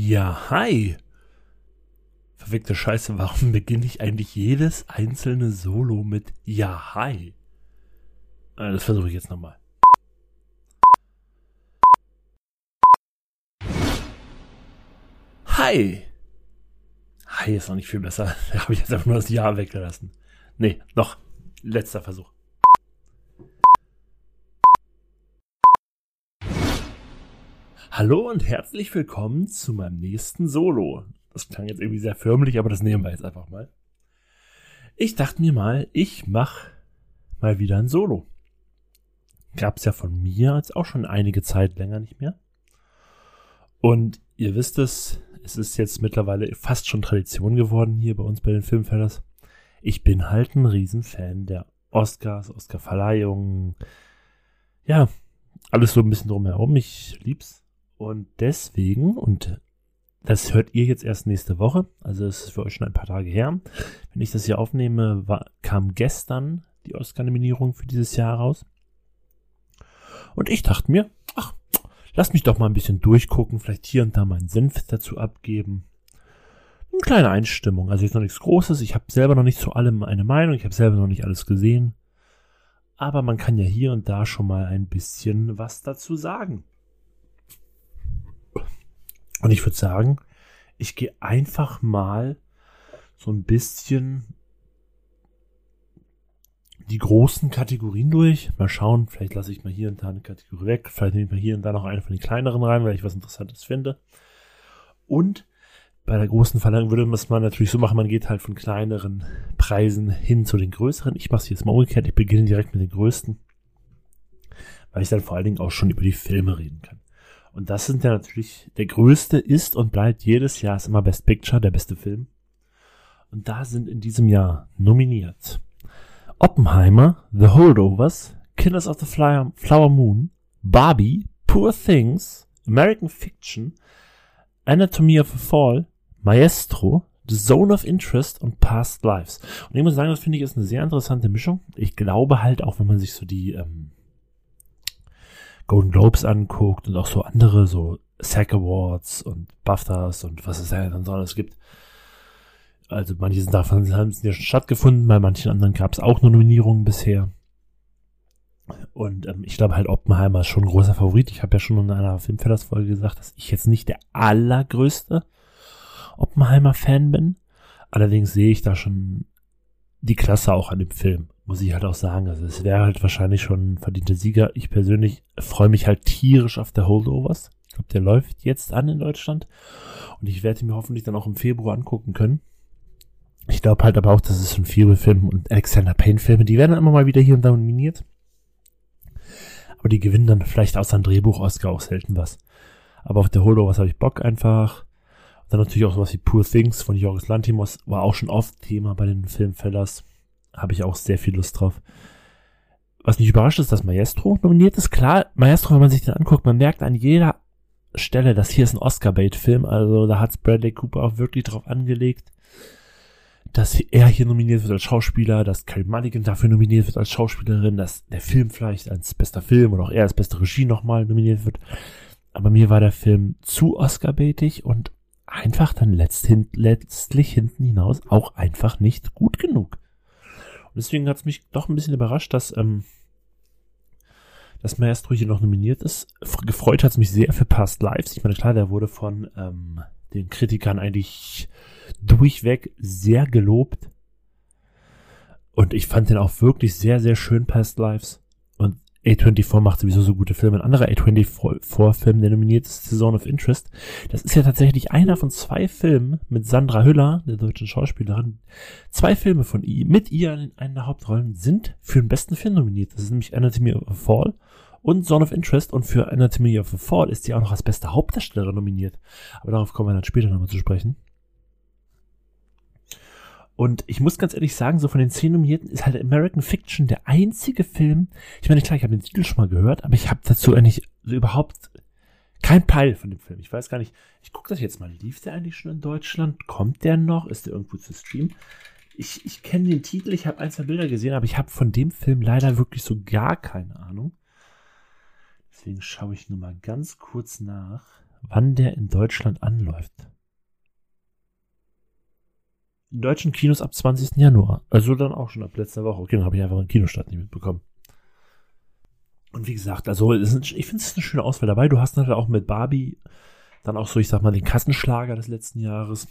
Ja, hi. Verweckte Scheiße, warum beginne ich eigentlich jedes einzelne Solo mit Ja, hi? Ah, Das versuche ich jetzt nochmal. Hi. Hi ist noch nicht viel besser. Da habe ich jetzt einfach nur das Ja weggelassen. Nee, noch. Letzter Versuch. Hallo und herzlich willkommen zu meinem nächsten Solo. Das klang jetzt irgendwie sehr förmlich, aber das nehmen wir jetzt einfach mal. Ich dachte mir mal, ich mache mal wieder ein Solo. Gab's ja von mir jetzt auch schon einige Zeit länger nicht mehr. Und ihr wisst es, es ist jetzt mittlerweile fast schon Tradition geworden hier bei uns bei den Filmfellers. Ich bin halt ein Riesenfan der Oscars, Oscarverleihungen. Ja, alles so ein bisschen drumherum. Ich lieb's. Und deswegen, und das hört ihr jetzt erst nächste Woche, also es ist für euch schon ein paar Tage her. Wenn ich das hier aufnehme, war, kam gestern die Oscar-Nominierung für dieses Jahr raus. Und ich dachte mir, ach, lass mich doch mal ein bisschen durchgucken, vielleicht hier und da meinen Senf dazu abgeben. Eine kleine Einstimmung, also jetzt noch nichts Großes. Ich habe selber noch nicht zu allem eine Meinung, ich habe selber noch nicht alles gesehen. Aber man kann ja hier und da schon mal ein bisschen was dazu sagen. Und ich würde sagen, ich gehe einfach mal so ein bisschen die großen Kategorien durch. Mal schauen, vielleicht lasse ich mal hier und da eine Kategorie weg. Vielleicht nehme ich mal hier und da noch eine von den kleineren rein, weil ich was Interessantes finde. Und bei der großen Verlangung würde man natürlich so machen, man geht halt von kleineren Preisen hin zu den größeren. Ich mache es jetzt mal umgekehrt. Ich beginne direkt mit den größten, weil ich dann vor allen Dingen auch schon über die Filme reden kann. Und das sind ja natürlich, der größte ist und bleibt jedes Jahr ist immer Best Picture, der beste Film. Und da sind in diesem Jahr nominiert Oppenheimer, The Holdovers, Killers of the Flower, Moon, Barbie, Poor Things, American Fiction, Anatomy of a Fall, Maestro, The Zone of Interest und Past Lives. Und ich muss sagen, das finde ich ist eine sehr interessante Mischung. Ich glaube halt auch, wenn man sich so die ähm, Golden Globes anguckt und auch so andere, so SAG Awards und BAFTAs und was es ja dann so alles gibt. Also manche sind davon haben ja schon stattgefunden, bei manchen anderen gab es auch nur Nominierungen bisher. Und ähm, ich glaube halt Oppenheimer ist schon ein großer Favorit. Ich habe ja schon in einer Filmfellers-Folge gesagt, dass ich jetzt nicht der allergrößte Oppenheimer-Fan bin. Allerdings sehe ich da schon die Klasse auch an dem Film, muss ich halt auch sagen. Also es wäre halt wahrscheinlich schon ein verdienter Sieger. Ich persönlich freue mich halt tierisch auf der Holdovers. Ich glaube, der läuft jetzt an in Deutschland. Und ich werde ihn mir hoffentlich dann auch im Februar angucken können. Ich glaube halt aber auch, dass es ein Fieber-Film und Alexander Payne-Filme, die werden immer mal wieder hier und da nominiert. Aber die gewinnen dann vielleicht aus einem Drehbuch-Oscar auch selten was. Aber auf der Holdovers habe ich Bock einfach. Und dann natürlich auch sowas wie Poor Things von Jorgos Lantimos war auch schon oft Thema bei den Filmfellers. Habe ich auch sehr viel Lust drauf. Was mich überrascht ist, dass Maestro nominiert ist. Klar, Maestro, wenn man sich den anguckt, man merkt an jeder Stelle, dass hier ist ein Oscar-Bait-Film. Also da hat Bradley Cooper auch wirklich drauf angelegt dass er hier nominiert wird als Schauspieler, dass Carrie Mulligan dafür nominiert wird als Schauspielerin, dass der Film vielleicht als bester Film oder auch er als beste Regie nochmal nominiert wird. Aber mir war der Film zu Oscar-baitig und einfach dann letzthin, letztlich hinten hinaus auch einfach nicht gut genug. Deswegen hat es mich doch ein bisschen überrascht, dass, ähm, dass Maestro hier noch nominiert ist. Gefreut hat es mich sehr für Past Lives. Ich meine, klar, der wurde von ähm, den Kritikern eigentlich durchweg sehr gelobt. Und ich fand den auch wirklich sehr, sehr schön, Past Lives. Und A24 macht sowieso so gute Filme. Ein anderer A24-Film, der nominiert ist Zone of Interest. Das ist ja tatsächlich einer von zwei Filmen mit Sandra Hüller, der deutschen Schauspielerin. Zwei Filme von ihr, mit ihr in einer Hauptrollen, sind für den besten Film nominiert. Das ist nämlich Anatomy of a Fall und Zone of Interest. Und für Anatomy of a Fall ist sie auch noch als beste Hauptdarstellerin nominiert. Aber darauf kommen wir dann später nochmal zu sprechen. Und ich muss ganz ehrlich sagen, so von den zehn Nominierten ist halt American Fiction der einzige Film. Ich meine, klar, ich habe den Titel schon mal gehört, aber ich habe dazu eigentlich so überhaupt kein Peil von dem Film. Ich weiß gar nicht. Ich gucke das jetzt mal. Lief der eigentlich schon in Deutschland? Kommt der noch? Ist der irgendwo zu streamen? Ich, ich kenne den Titel, ich habe ein, zwei Bilder gesehen, aber ich habe von dem Film leider wirklich so gar keine Ahnung. Deswegen schaue ich nur mal ganz kurz nach, wann der in Deutschland anläuft. In deutschen Kinos ab 20. Januar. Also dann auch schon ab letzter Woche. Okay, dann habe ich einfach einen Kinostart nicht mitbekommen. Und wie gesagt, also ist, ich finde es eine schöne Auswahl dabei. Du hast natürlich auch mit Barbie dann auch so, ich sag mal, den Kassenschlager des letzten Jahres.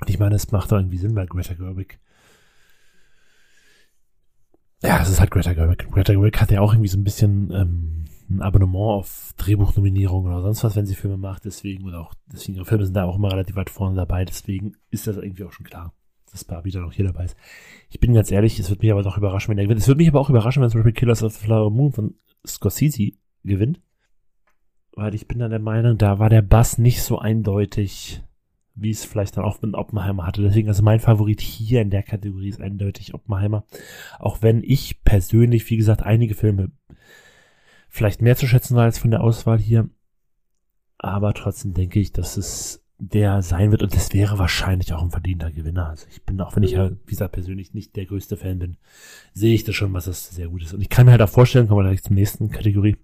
Und ich meine, es macht doch irgendwie Sinn, weil Greta Gerwig. Ja, es ist halt Greta Gerwig. Greta Gerwig hat ja auch irgendwie so ein bisschen ähm, ein Abonnement auf Drehbuchnominierungen oder sonst was, wenn sie Filme macht. Deswegen, oder auch, deswegen, ihre Filme sind da auch immer relativ weit vorne dabei. Deswegen ist das irgendwie auch schon klar, dass Barbie dann auch hier dabei ist. Ich bin ganz ehrlich, es wird mich aber doch überraschen, wenn er gewinnt. Es wird mich aber auch überraschen, wenn zum Beispiel Killers of the Flower Moon von Scorsese gewinnt. Weil ich bin dann der Meinung, da war der Bass nicht so eindeutig, wie es vielleicht dann auch mit Oppenheimer hatte. Deswegen, also mein Favorit hier in der Kategorie ist eindeutig Oppenheimer. Auch wenn ich persönlich, wie gesagt, einige Filme vielleicht mehr zu schätzen war als von der Auswahl hier. Aber trotzdem denke ich, dass es der sein wird und das wäre wahrscheinlich auch ein verdienter Gewinner. Also ich bin, auch wenn ich ja, wie gesagt, persönlich nicht der größte Fan bin, sehe ich das schon, was das sehr gut ist. Und ich kann mir halt auch vorstellen, kommen wir gleich zur nächsten Kategorie,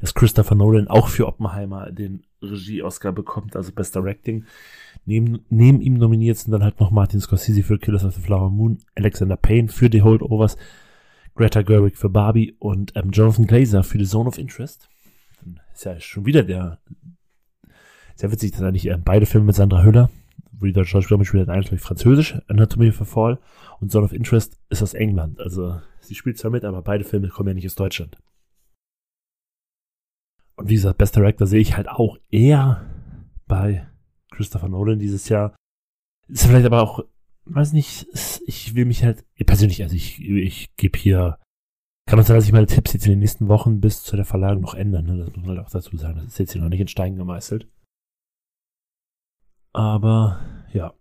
dass Christopher Nolan auch für Oppenheimer den Regie-Oscar bekommt, also Best Directing. Neben, neben ihm nominiert sind dann halt noch Martin Scorsese für Killers of the Flower Moon, Alexander Payne für The Holdovers, Greta Gerwig für Barbie und ähm, Jonathan Glazer für The Zone of Interest. Ist ja schon wieder der sehr witzig, dass eigentlich äh, beide Filme mit Sandra Hüller, wo die deutsche Schauspielerin spielt, eigentlich französisch, Anatomie for Fall und Zone of Interest ist aus England. Also sie spielt zwar mit, aber beide Filme kommen ja nicht aus Deutschland. Und wie gesagt, Best Director sehe ich halt auch eher bei Christopher Nolan dieses Jahr. Ist vielleicht aber auch weiß nicht, ich will mich halt, persönlich, also ich, ich gebe hier, kann man sagen, dass ich meine Tipps jetzt in den nächsten Wochen bis zu der Verlagerung noch ändern, ne? das muss man halt auch dazu sagen, das ist jetzt hier noch nicht in Stein gemeißelt. Aber, ja.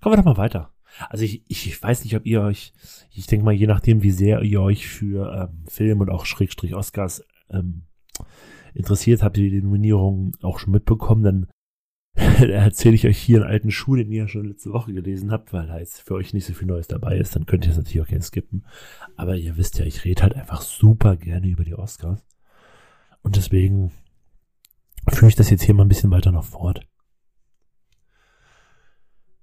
Kommen wir doch mal weiter. Also ich, ich weiß nicht, ob ihr euch, ich denke mal, je nachdem, wie sehr ihr euch für ähm, Film und auch Schrägstrich Oscars ähm, interessiert, habt ihr die Nominierungen auch schon mitbekommen, denn da erzähle ich euch hier einen alten Schuh, den ihr ja schon letzte Woche gelesen habt, weil da jetzt für euch nicht so viel Neues dabei ist, dann könnt ihr es natürlich auch gerne skippen. Aber ihr wisst ja, ich rede halt einfach super gerne über die Oscars. Und deswegen führe ich das jetzt hier mal ein bisschen weiter noch fort.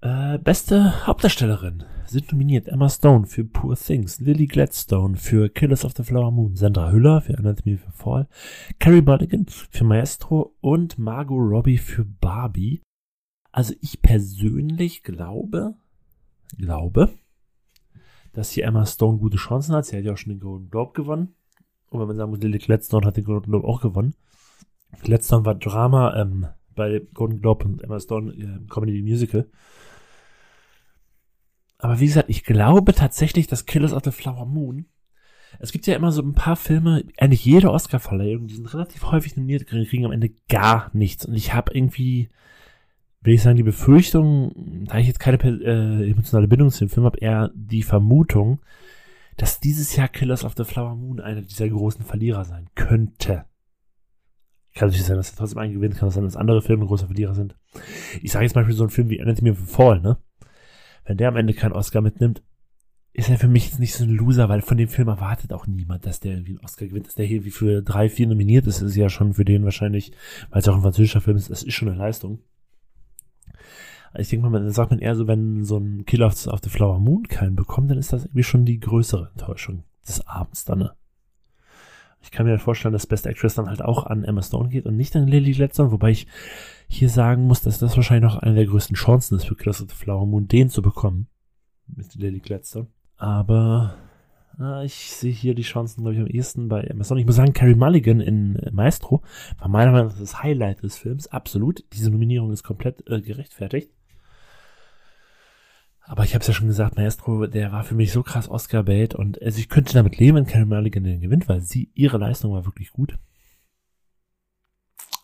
Äh, beste Hauptdarstellerin sind nominiert Emma Stone für Poor Things, Lily Gladstone für Killers of the Flower Moon, Sandra Hüller für Anatomy for Fall, Carrie Mulligan für Maestro und Margot Robbie für Barbie. Also ich persönlich glaube, glaube, dass hier Emma Stone gute Chancen hat. Sie hat ja auch schon den Golden Globe gewonnen. Und wenn man sagen muss, Lily Gladstone hat den Golden Globe auch gewonnen. Gladstone war Drama ähm, bei Golden Globe und Emma Stone äh, Comedy Musical. Aber wie gesagt, ich glaube tatsächlich, dass Killers of the Flower Moon. Es gibt ja immer so ein paar Filme, eigentlich jede Oscar-Verleihung, die sind relativ häufig nominiert, kriegen am Ende gar nichts. Und ich habe irgendwie, will ich sagen, die Befürchtung, da ich jetzt keine äh, emotionale Bindung zu dem Film habe, eher die Vermutung, dass dieses Jahr Killers of the Flower Moon einer dieser großen Verlierer sein könnte. Kann natürlich sein, dass er trotzdem einen gewinnt, kann es sein, dass andere Filme große Verlierer sind. Ich sage jetzt mal für so einen Film wie Anatomy of a Fall, ne? Wenn der am Ende keinen Oscar mitnimmt, ist er für mich jetzt nicht so ein Loser, weil von dem Film erwartet auch niemand, dass der irgendwie einen Oscar gewinnt, dass der hier wie für drei, vier nominiert ist, ist ja schon für den wahrscheinlich, weil es auch ein französischer Film ist, das ist schon eine Leistung. Ich denke mal, dann sagt man eher so, wenn so ein Killer auf the Flower Moon keinen bekommt, dann ist das irgendwie schon die größere Enttäuschung des Abends dann, ne? Ich kann mir vorstellen, dass Best Actress dann halt auch an Emma Stone geht und nicht an Lily Gladstone, wobei ich hier sagen muss, dass das wahrscheinlich noch eine der größten Chancen ist für of the Flower Moon, den zu bekommen. Mit Lily Gladstone. Aber äh, ich sehe hier die Chancen, glaube ich, am ehesten bei Emma Stone. Ich muss sagen, Carrie Mulligan in Maestro war meiner Meinung nach das Highlight des Films. Absolut. Diese Nominierung ist komplett äh, gerechtfertigt. Aber ich habe es ja schon gesagt, Maestro, der war für mich so krass Oscar-Bait und also ich könnte damit leben, wenn Carrie Mulligan den gewinnt, weil sie, ihre Leistung war wirklich gut.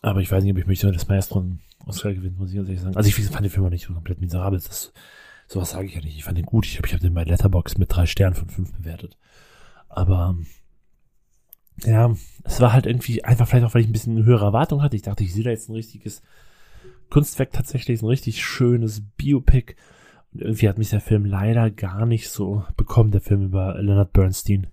Aber ich weiß nicht, ob ich möchte, dass Maestro einen Oscar gewinnt, muss ich ehrlich sagen. Also ich fand den Film auch nicht so komplett miserabel. Das, sowas sage ich ja nicht. Ich fand den gut. Ich glaube, ich habe den bei Letterbox mit drei Sternen von fünf bewertet. Aber ja, es war halt irgendwie einfach vielleicht auch, weil ich ein bisschen eine höhere Erwartung hatte. Ich dachte, ich sehe da jetzt ein richtiges Kunstwerk tatsächlich, ein richtig schönes Biopic. Und irgendwie hat mich der Film leider gar nicht so bekommen, der Film über Leonard Bernstein.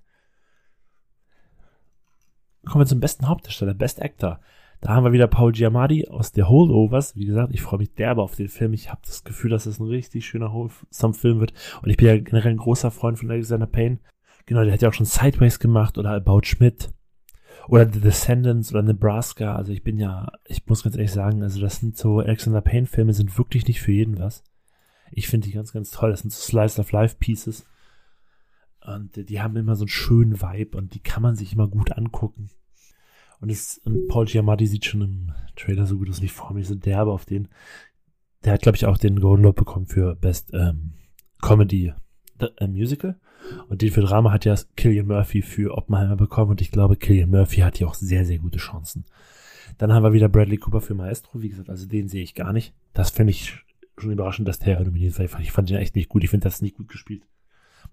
Kommen wir zum besten Hauptdarsteller, Best Actor. Da haben wir wieder Paul Giamatti aus der Holdovers. Wie gesagt, ich freue mich derbe auf den Film. Ich habe das Gefühl, dass es ein richtig schöner Wholesome-Film wird. Und ich bin ja generell ein großer Freund von Alexander Payne. Genau, der hat ja auch schon Sideways gemacht oder About Schmidt oder The Descendants oder Nebraska. Also ich bin ja, ich muss ganz ehrlich sagen, also das sind so Alexander Payne Filme sind wirklich nicht für jeden was. Ich finde die ganz, ganz toll. Das sind so Slice of Life Pieces. Und die haben immer so einen schönen Vibe und die kann man sich immer gut angucken. Und, es, und Paul Giamatti sieht schon im Trailer so gut aus. Und freue mich so derbe auf den. Der hat, glaube ich, auch den Golden Globe bekommen für Best ähm, Comedy äh, Musical. Und den für Drama hat ja Killian Murphy für Oppenheimer bekommen. Und ich glaube, Killian Murphy hat hier auch sehr, sehr gute Chancen. Dann haben wir wieder Bradley Cooper für Maestro. Wie gesagt, also den sehe ich gar nicht. Das finde ich schon überraschend, dass der nominiert war. Ich fand ihn echt nicht gut. Ich finde das nicht gut gespielt.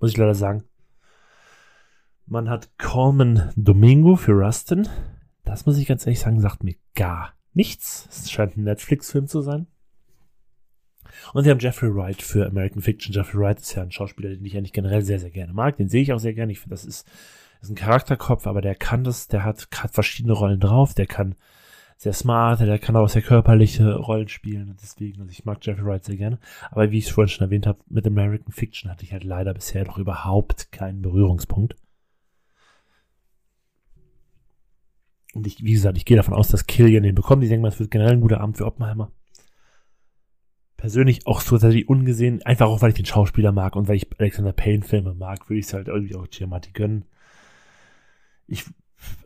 Muss ich leider sagen. Man hat Coleman Domingo für Rustin. Das muss ich ganz ehrlich sagen, sagt mir gar nichts. Es scheint ein Netflix-Film zu sein. Und sie haben Jeffrey Wright für American Fiction. Jeffrey Wright ist ja ein Schauspieler, den ich eigentlich generell sehr, sehr gerne mag. Den sehe ich auch sehr gerne. Ich finde, das ist, ist ein Charakterkopf, aber der kann das, der hat, hat verschiedene Rollen drauf. Der kann sehr smart, der kann auch sehr körperliche Rollen spielen. Und deswegen, also ich mag Jeffrey Wright sehr gerne. Aber wie ich es vorhin schon erwähnt habe, mit American Fiction hatte ich halt leider bisher noch überhaupt keinen Berührungspunkt. Und ich, wie gesagt, ich gehe davon aus, dass Killian den bekommt. Ich denke mal, es wird generell ein guter Abend für Oppenheimer. Persönlich auch so tatsächlich ungesehen, einfach auch, weil ich den Schauspieler mag und weil ich Alexander Payne Filme mag, würde ich es halt irgendwie auch Giamatti gönnen. Ich,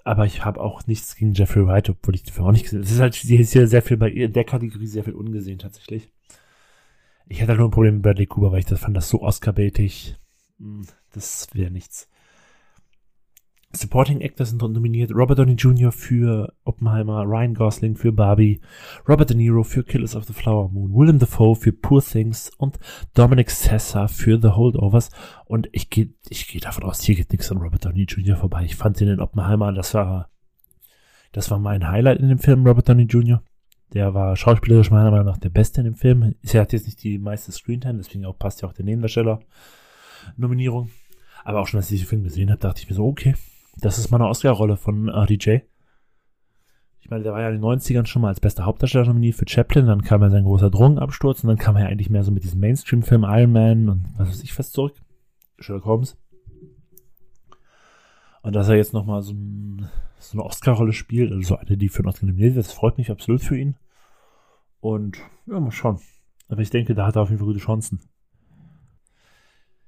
aber ich habe auch nichts gegen Jeffrey Wright, obwohl ich dafür auch nicht gesehen habe. Es ist halt hier sehr viel bei in der Kategorie sehr viel ungesehen tatsächlich. Ich hatte nur ein Problem mit Bradley Cooper, weil ich das fand das so Oscar-baitig. Hm, das wäre nichts. Supporting Actors sind nominiert Robert Downey Jr. für Oppenheimer, Ryan Gosling für Barbie, Robert De Niro für Killers of the Flower Moon, Willem Dafoe für Poor Things und Dominic Sessa für The Holdovers. Und ich gehe ich geh davon aus, hier geht nichts an Robert Downey Jr. vorbei. Ich fand den in Oppenheimer, das war, das war mein Highlight in dem Film, Robert Downey Jr. Der war schauspielerisch meiner Meinung nach der Beste in dem Film. Er hat jetzt nicht die meiste Screentime, deswegen auch passt ja auch der Nebendarsteller Nominierung. Aber auch schon, als ich diesen Film gesehen habe, dachte ich mir so, okay, das ist mal eine Oscar-Rolle von RDJ. Ich meine, der war ja in den 90ern schon mal als bester Hauptdarsteller nominiert für Chaplin, dann kam ja sein großer Drogenabsturz und dann kam er ja eigentlich mehr so mit diesem Mainstream-Film Iron Man und was weiß ich fast zurück. Sherlock Holmes. Und dass er jetzt nochmal so, so eine Oscar-Rolle spielt, also so eine, die für einen Oscar nominiert wird, das freut mich absolut für ihn. Und ja, mal schauen. Aber ich denke, da hat er auf jeden Fall gute Chancen.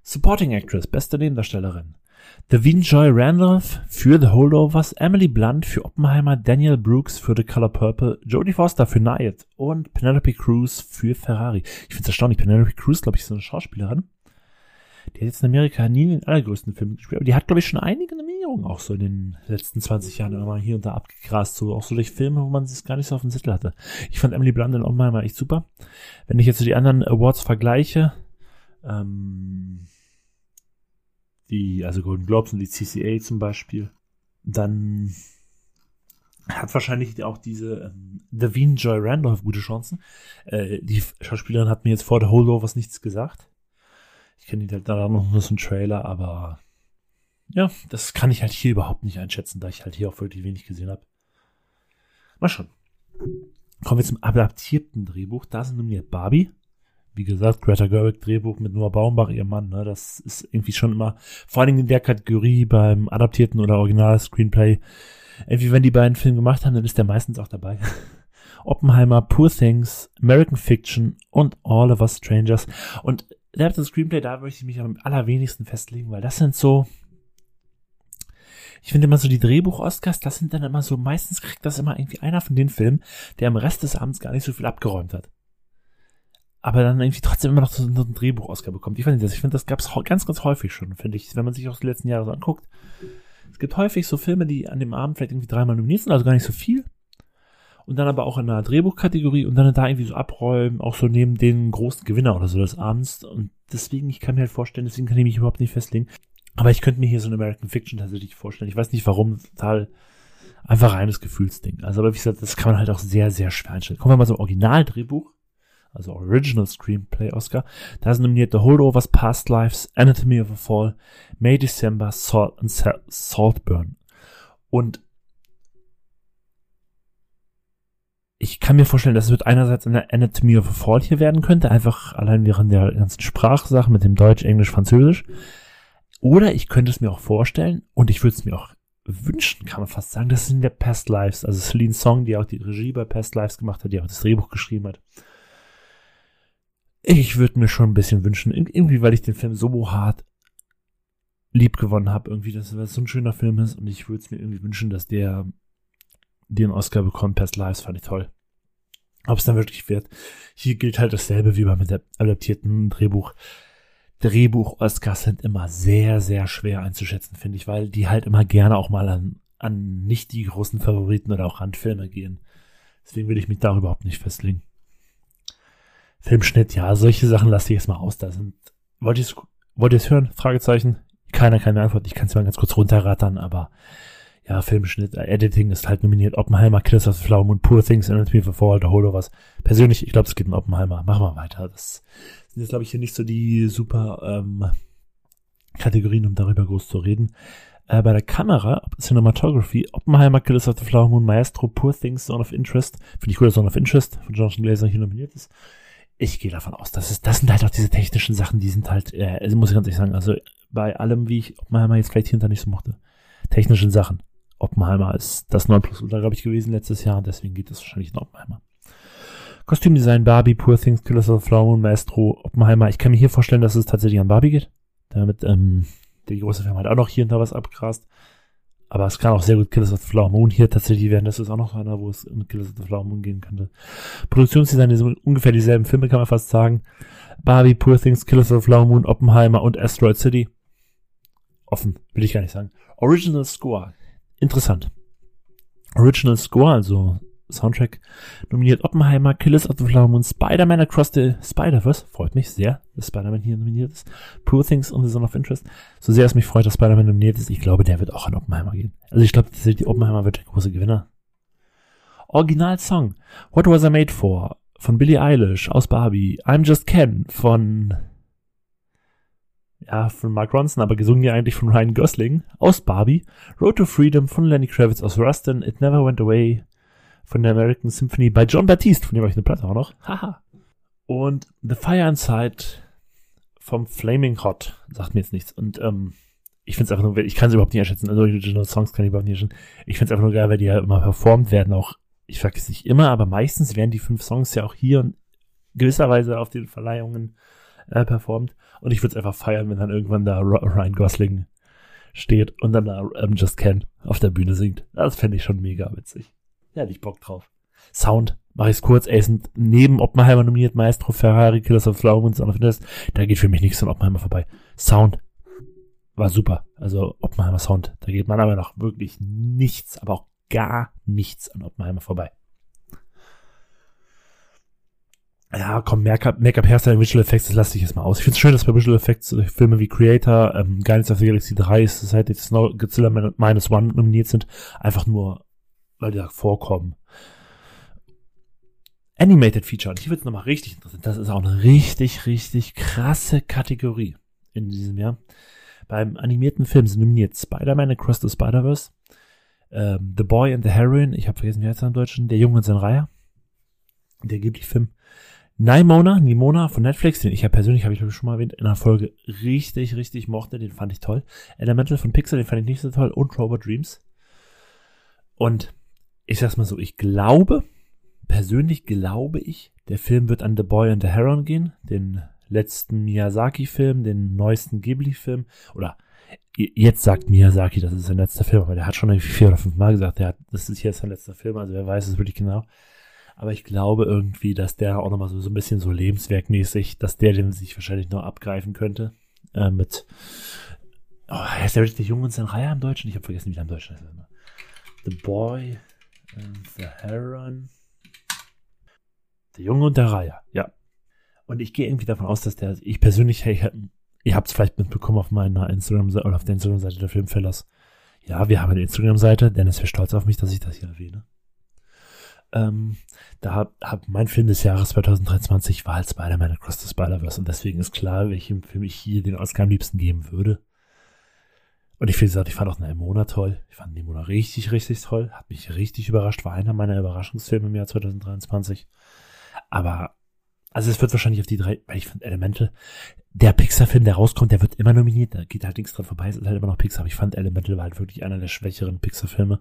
Supporting Actress, beste Nebendarstellerin. Davine Joy Randolph für The Holdovers, Emily Blunt für Oppenheimer, Daniel Brooks für The Color Purple, Jodie Foster für Nyatt und Penelope Cruz für Ferrari. Ich finde es erstaunlich, Penelope Cruz, glaube ich, ist eine Schauspielerin. Die hat jetzt in Amerika nie in den allergrößten Filmen gespielt, aber die hat, glaube ich, schon einige Nominierungen auch so in den letzten 20 Jahren immer hier und da abgegrast, so auch so durch Filme, wo man es gar nicht so auf dem Zettel hatte. Ich fand Emily Blunt in Oppenheimer echt super. Wenn ich jetzt so die anderen Awards vergleiche, ähm, die, also Golden Globes und die CCA zum Beispiel, dann hat wahrscheinlich auch diese ähm, Davine Joy Randolph gute Chancen. Äh, die Schauspielerin hat mir jetzt vor der Holdovers nichts gesagt. Ich kenne die halt da noch nur so einen Trailer, aber ja, das kann ich halt hier überhaupt nicht einschätzen, da ich halt hier auch wirklich wenig gesehen habe. Mal schon. Kommen wir zum adaptierten Drehbuch. Da sind nominiert Barbie, wie gesagt, Greta Gerwig Drehbuch mit Noah Baumbach, ihr Mann, ne, das ist irgendwie schon immer, vor allen Dingen in der Kategorie beim adaptierten oder Original Screenplay, irgendwie wenn die beiden Filme gemacht haben, dann ist der meistens auch dabei. Oppenheimer, Poor Things, American Fiction und All of Us Strangers. Und der Screenplay, da möchte ich mich am allerwenigsten festlegen, weil das sind so, ich finde immer so die Drehbuch-Oscars, das sind dann immer so, meistens kriegt das immer irgendwie einer von den Filmen, der am Rest des Abends gar nicht so viel abgeräumt hat aber dann irgendwie trotzdem immer noch so, ein Drehbuch-Oscar bekommt. Ich finde das, ich finde, das gab es ganz, ganz häufig schon, finde ich, wenn man sich auch die letzten Jahre so anguckt. Es gibt häufig so Filme, die an dem Abend vielleicht irgendwie dreimal nominiert sind, also gar nicht so viel. Und dann aber auch in einer Drehbuchkategorie und dann da irgendwie so abräumen, auch so neben den großen Gewinner oder so des Abends. Und deswegen, ich kann mir halt vorstellen, deswegen kann ich mich überhaupt nicht festlegen. Aber ich könnte mir hier so ein American Fiction tatsächlich vorstellen. Ich weiß nicht warum, total einfach reines Gefühlsding. Also, aber wie gesagt, das kann man halt auch sehr, sehr schwer einstellen. Kommen wir mal zum Originaldrehbuch also Original Screenplay Oscar. Da sind nominiert The Holdovers, Past Lives, Anatomy of a Fall, May December, Salt und Saltburn. Und ich kann mir vorstellen, das wird einerseits eine Anatomy of a Fall hier werden könnte, einfach allein während der ganzen Sprachsachen mit dem Deutsch, Englisch, Französisch. Oder ich könnte es mir auch vorstellen und ich würde es mir auch wünschen, kann man fast sagen, das sind der Past Lives, also Celine Song, die auch die Regie bei Past Lives gemacht hat, die auch das Drehbuch geschrieben hat. Ich würde mir schon ein bisschen wünschen, irgendwie, weil ich den Film so hart lieb gewonnen habe, irgendwie, dass es so ein schöner Film ist und ich würde es mir irgendwie wünschen, dass der den Oscar bekommt. Past Lives fand ich toll. Ob es dann wirklich wird. Hier gilt halt dasselbe wie beim adaptierten Drehbuch. Drehbuch-Oscars sind immer sehr, sehr schwer einzuschätzen, finde ich, weil die halt immer gerne auch mal an, an nicht die großen Favoriten oder auch Randfilme gehen. Deswegen will ich mich da überhaupt nicht festlegen. Filmschnitt, ja, solche Sachen lasse ich jetzt mal aus. Da sind, wollt ihr es, wollt hören? Fragezeichen. Keiner keine Antwort. Ich kann es mal ganz kurz runterrattern, aber ja, Filmschnitt, äh, Editing ist halt nominiert. Oppenheimer, Killers of the Flower Moon, Poor Things, Anatomy a Fall, The was. Persönlich, ich glaube, es geht um Oppenheimer. Machen wir weiter. Das sind jetzt, glaube ich, hier nicht so die super ähm, Kategorien, um darüber groß zu reden. Äh, bei der Kamera, Cinematography, Oppenheimer, Killers of the Flower Moon, Maestro, Poor Things, Zone of Interest. Finde ich gut, dass Zone of Interest von Jonathan Glazer hier nominiert ist. Ich gehe davon aus, dass es, das sind halt auch diese technischen Sachen, die sind halt, äh, also muss ich ganz ehrlich sagen, also bei allem, wie ich Oppenheimer jetzt vielleicht hinter nicht so mochte, technischen Sachen Oppenheimer ist das Nonplusultra, glaube ich, gewesen letztes Jahr deswegen geht es wahrscheinlich in Oppenheimer. Kostümdesign Barbie, Poor Things, Killers of the Flower Maestro, Oppenheimer. Ich kann mir hier vorstellen, dass es tatsächlich an Barbie geht. Damit, ähm, die große Firma hat auch noch hier da was abgrast. Aber es kann auch sehr gut Killers of the Flower Moon hier tatsächlich werden. Das ist auch noch einer, wo es in Killers of the Flower Moon gehen könnte. Produktionsdesign sind ungefähr dieselben Filme, kann man fast sagen. Barbie, Poor Things, Killers of the Flower Moon, Oppenheimer und Asteroid City. Offen, will ich gar nicht sagen. Original Score interessant. Original Score, also Soundtrack, nominiert Oppenheimer, Killers of the Flower Moon, Spider-Man Across the Spider-Verse, freut mich sehr, dass Spider-Man hier nominiert ist, Poor Things und The Zone of Interest, so sehr es mich freut, dass Spider-Man nominiert ist, ich glaube, der wird auch an Oppenheimer gehen. Also ich glaube, die Oppenheimer wird der große Gewinner. Original Song, What Was I Made For, von Billie Eilish aus Barbie, I'm Just Ken von ja, von Mark Ronson, aber gesungen ja eigentlich von Ryan Gosling aus Barbie. Road to Freedom von Lenny Kravitz aus Rustin. It Never Went Away von der American Symphony bei John Baptiste, von dem habe ich eine Platte auch noch. Haha. Und The Fire Inside vom Flaming Hot. Sagt mir jetzt nichts. Und ähm, ich finde es einfach nur, ich kann es überhaupt nicht erschätzen. Also Original Songs kann ich überhaupt nicht erschätzen. Ich finde es einfach nur geil, weil die ja immer performt werden. Auch, ich es nicht immer, aber meistens werden die fünf Songs ja auch hier und gewisserweise auf den Verleihungen äh, performt. Und ich würde es einfach feiern, wenn dann irgendwann da Ryan Gosling steht und dann da ähm, Just Ken auf der Bühne singt. Das fände ich schon mega witzig. Ja, hätte ich Bock drauf. Sound, mache ich es kurz, ey, sind neben Oppenheimer nominiert, Maestro, Ferrari, Killers of Flower Interest. Da geht für mich nichts an Oppenheimer vorbei. Sound war super. Also Oppenheimer Sound, da geht man aber noch wirklich nichts, aber auch gar nichts an Oppenheimer vorbei ja, komm, Make-up, Make-up Hairstyling, Visual Effects, das lasse ich jetzt mal aus. Ich finde es schön, dass bei Visual Effects äh, Filme wie Creator, ähm, Guardians of the Galaxy 3, Society of Snow, Godzilla Minus One nominiert sind, einfach nur, die da vorkommen. Animated Feature, und hier wird es nochmal richtig interessant. Das ist auch eine richtig, richtig krasse Kategorie in diesem Jahr. Beim animierten Film sind nominiert Spider-Man Across the Spider-Verse, ähm, The Boy and the Heroine, ich habe vergessen, wie heißt er im Deutschen, Der Junge und sein Reiher, der Ghibli-Film, Nimona, Nimona von Netflix, den ich ja persönlich, habe ich ich schon mal erwähnt, in einer Folge richtig, richtig mochte, den fand ich toll. Elemental von Pixar, den fand ich nicht so toll und Robot Dreams. Und ich sag's mal so, ich glaube, persönlich glaube ich, der Film wird an The Boy and the Heron gehen, den letzten Miyazaki-Film, den neuesten Ghibli-Film, oder jetzt sagt Miyazaki, das ist sein letzter Film, aber der hat schon irgendwie vier oder fünf Mal gesagt, der hat, das ist hier sein letzter Film, also wer weiß es wirklich genau. Aber ich glaube irgendwie, dass der auch nochmal so, so ein bisschen so lebenswerkmäßig, dass der den sich wahrscheinlich noch abgreifen könnte. Äh, mit, oh, heißt der richtig Jung und sein Reihe im Deutschen? Ich habe vergessen, wie der im Deutschen heißt. The Boy the Heron. Der Junge und der Reihe, ja. Und ich gehe irgendwie davon aus, dass der, ich persönlich, hey, ihr habt es vielleicht mitbekommen auf meiner Instagram oder auf der Instagram-Seite der Filmfellers. Ja, wir haben eine Instagram-Seite. Dennis wäre stolz auf mich, dass ich das hier erwähne. Ähm, da hab, hab mein Film des Jahres 2023 war halt Spider-Man Across the Spider-Verse und deswegen ist klar, welchem Film ich hier den Oscar am liebsten geben würde. Und ich, wie gesagt, ich fand auch Nemona toll. Ich fand Nemona richtig, richtig toll. Hat mich richtig überrascht. War einer meiner Überraschungsfilme im Jahr 2023. Aber, also es wird wahrscheinlich auf die drei, weil ich finde Elemente, der Pixar-Film, der rauskommt, der wird immer nominiert. Da geht halt nichts dran vorbei. Es ist halt immer noch Pixar. Aber ich fand Elemental war halt wirklich einer der schwächeren Pixar-Filme.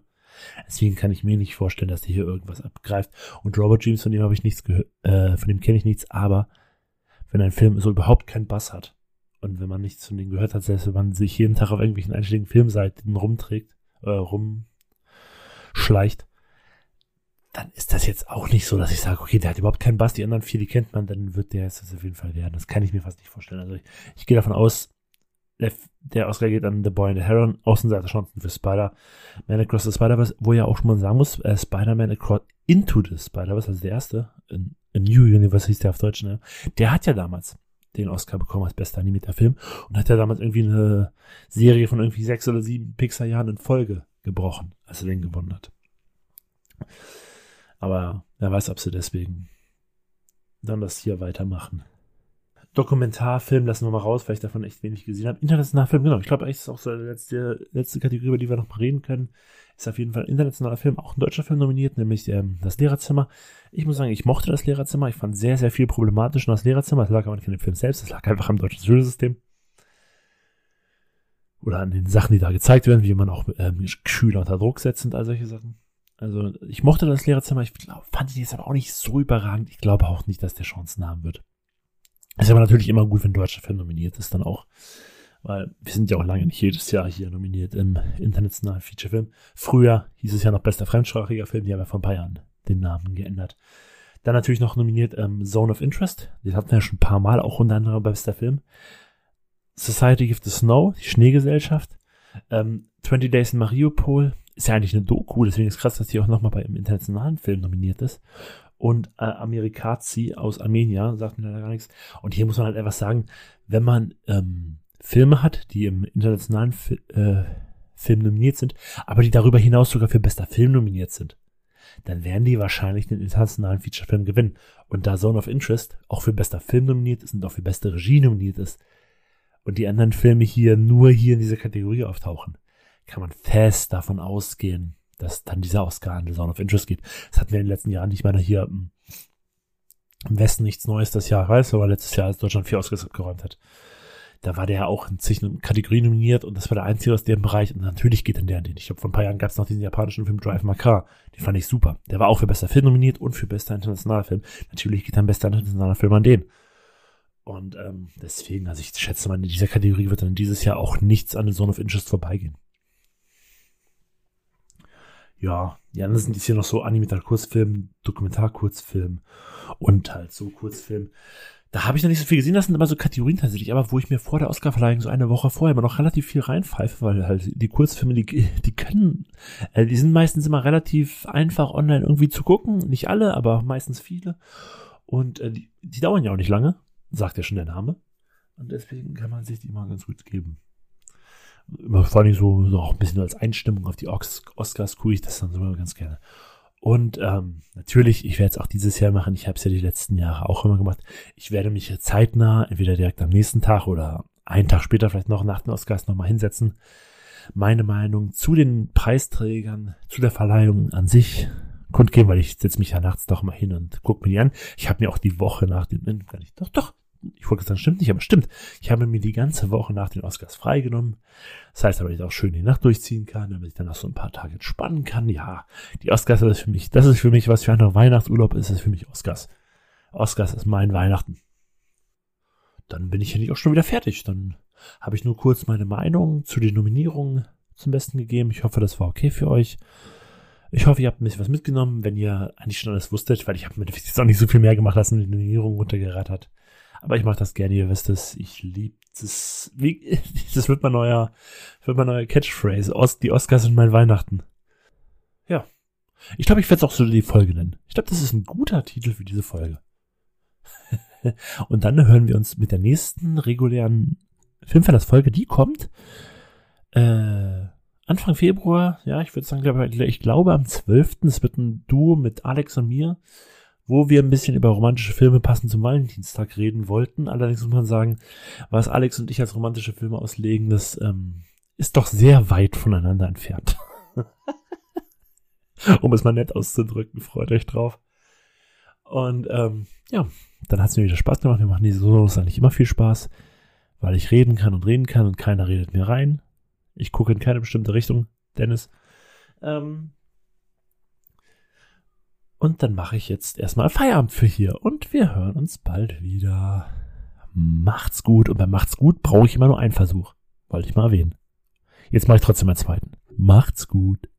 Deswegen kann ich mir nicht vorstellen, dass der hier irgendwas abgreift. Und Robert James, von dem habe ich nichts gehört, äh, von dem kenne ich nichts, aber wenn ein Film so überhaupt keinen Bass hat und wenn man nichts von dem gehört hat, selbst wenn man sich jeden Tag auf irgendwelchen einschlägigen Filmseiten rumträgt, äh, rumschleicht, dann ist das jetzt auch nicht so, dass ich sage, okay, der hat überhaupt keinen Bass, die anderen vier, die kennt man, dann wird der das auf jeden Fall werden. Das kann ich mir fast nicht vorstellen. Also ich, ich gehe davon aus, der, der Oscar geht an The Boy and the Heron, Außenseiter-Chancen für Spider-Man Across the Spider-Verse, wo ja auch schon mal sagen muss, äh, Spider-Man Across Into the Spider-Verse, also der erste, in, in New Universe hieß der auf Deutsch, ne? Der hat ja damals den Oscar bekommen als bester animierter Film und hat ja damals irgendwie eine Serie von irgendwie sechs oder sieben Pixar-Jahren in Folge gebrochen, als er den gewonnen hat. Aber wer weiß, ob sie deswegen dann das hier weitermachen. Dokumentarfilm lassen wir mal raus, weil ich davon echt wenig gesehen habe. Internationaler Film, genau. Ich glaube, eigentlich ist auch so die letzte, letzte Kategorie, über die wir noch mal reden können. Ist auf jeden Fall ein internationaler Film, auch ein deutscher Film nominiert, nämlich ähm, Das Lehrerzimmer. Ich muss sagen, ich mochte das Lehrerzimmer. Ich fand sehr, sehr viel problematisch in das Lehrerzimmer. Das lag aber nicht an dem Film selbst, das lag einfach am deutschen Schulsystem. Oder an den Sachen, die da gezeigt werden, wie man auch ähm, Schüler unter Druck setzt und all solche Sachen. Also ich mochte das Lehrerzimmer, ich glaub, fand ihn jetzt aber auch nicht so überragend. Ich glaube auch nicht, dass der Chancen haben wird. Ist aber natürlich immer gut, wenn deutscher Film nominiert ist, dann auch. Weil wir sind ja auch lange nicht jedes Jahr hier nominiert im internationalen Featurefilm. Früher hieß es ja noch bester fremdsprachiger Film, die haben ja vor ein paar Jahren den Namen geändert. Dann natürlich noch nominiert ähm, Zone of Interest. Den hatten wir ja schon ein paar Mal, auch unter anderem bei bester Film. Society of the Snow, die Schneegesellschaft. Ähm, 20 Days in Mariupol. Ist ja eigentlich eine Doku, deswegen ist es krass, dass die auch nochmal bei einem internationalen Film nominiert ist und äh, Amerikazi aus Armenien, sagt mir leider gar nichts. Und hier muss man halt einfach sagen, wenn man ähm, Filme hat, die im internationalen Fi äh, Film nominiert sind, aber die darüber hinaus sogar für bester Film nominiert sind, dann werden die wahrscheinlich den internationalen Featurefilm gewinnen. Und da Zone of Interest auch für bester Film nominiert ist und auch für beste Regie nominiert ist und die anderen Filme hier nur hier in dieser Kategorie auftauchen, kann man fest davon ausgehen, dass dann dieser Oscar an The Zone of Interest geht. Das hatten wir in den letzten Jahren. Ich meine, hier im Westen nichts Neues das Jahr, weißt du, aber letztes Jahr, als Deutschland vier Oscars abgeräumt hat. Da war der ja auch in zig Kategorien nominiert und das war der einzige aus dem Bereich. Und natürlich geht dann der an den. Ich glaube, vor ein paar Jahren gab es noch diesen japanischen Film Drive My Car. Den fand ich super. Der war auch für bester Film nominiert und für bester internationaler Film. Natürlich geht dann bester internationaler Film an den. Und ähm, deswegen, also ich schätze mal, in dieser Kategorie wird dann dieses Jahr auch nichts an The Zone of Interest vorbeigehen ja, die anderen sind jetzt hier noch so animierter Kurzfilm, Dokumentarkurzfilm und halt so Kurzfilm. Da habe ich noch nicht so viel gesehen, das sind immer so Kategorien tatsächlich, aber wo ich mir vor der Oscarverleihung so eine Woche vorher immer noch relativ viel reinpfeife, weil halt die Kurzfilme, die, die können, äh, die sind meistens immer relativ einfach online irgendwie zu gucken. Nicht alle, aber meistens viele. Und äh, die, die dauern ja auch nicht lange, sagt ja schon der Name. Und deswegen kann man sich die mal ganz gut geben immer vor allem so, so auch ein bisschen als Einstimmung auf die Oscars tue ich das dann immer ganz gerne. Und ähm, natürlich, ich werde es auch dieses Jahr machen. Ich habe es ja die letzten Jahre auch immer gemacht. Ich werde mich zeitnah, entweder direkt am nächsten Tag oder einen Tag später, vielleicht noch nach den Oscars, nochmal hinsetzen. Meine Meinung zu den Preisträgern, zu der Verleihung an sich kundgeben, weil ich setze mich ja nachts doch mal hin und gucke mir die an. Ich habe mir auch die Woche nach den, doch, doch, ich wollte sagen, stimmt nicht, aber stimmt. Ich habe mir die ganze Woche nach den Oscars freigenommen. Das heißt, damit ich auch schön die Nacht durchziehen kann, damit ich dann auch so ein paar Tage entspannen kann. Ja, die Oscars, das ist für mich, das ist für mich, was für andere Weihnachtsurlaub ist, das ist für mich Oscars. Oscars ist mein Weihnachten. Dann bin ich ja nicht auch schon wieder fertig. Dann habe ich nur kurz meine Meinung zu den Nominierungen zum Besten gegeben. Ich hoffe, das war okay für euch. Ich hoffe, ihr habt ein bisschen was mitgenommen, wenn ihr eigentlich schon alles wusstet, weil ich habe mir jetzt auch nicht so viel mehr gemacht, als die Nominierung runtergerattert. Aber ich mache das gerne, ihr wisst es. Ich liebe das. Wie, das wird mein neuer, wird mein neuer Catchphrase. Die Oscars sind mein Weihnachten. Ja. Ich glaube, ich werde es auch so die Folge nennen. Ich glaube, das ist ein guter Titel für diese Folge. Und dann hören wir uns mit der nächsten regulären Filmverlass-Folge, die kommt äh, Anfang Februar, ja, ich würde sagen, ich glaube am 12. Es wird ein Duo mit Alex und mir wo wir ein bisschen über romantische Filme passend zum Valentinstag reden wollten. Allerdings muss man sagen, was Alex und ich als romantische Filme auslegen, das ähm, ist doch sehr weit voneinander entfernt. um es mal nett auszudrücken, freut euch drauf. Und ähm, ja, dann hat es mir wieder Spaß gemacht. Wir machen diese Solos eigentlich immer viel Spaß, weil ich reden kann und reden kann und keiner redet mir rein. Ich gucke in keine bestimmte Richtung, Dennis. Ähm, und dann mache ich jetzt erstmal Feierabend für hier und wir hören uns bald wieder. Macht's gut und beim Macht's gut brauche ich immer nur einen Versuch. Wollte ich mal erwähnen. Jetzt mache ich trotzdem einen zweiten. Macht's gut.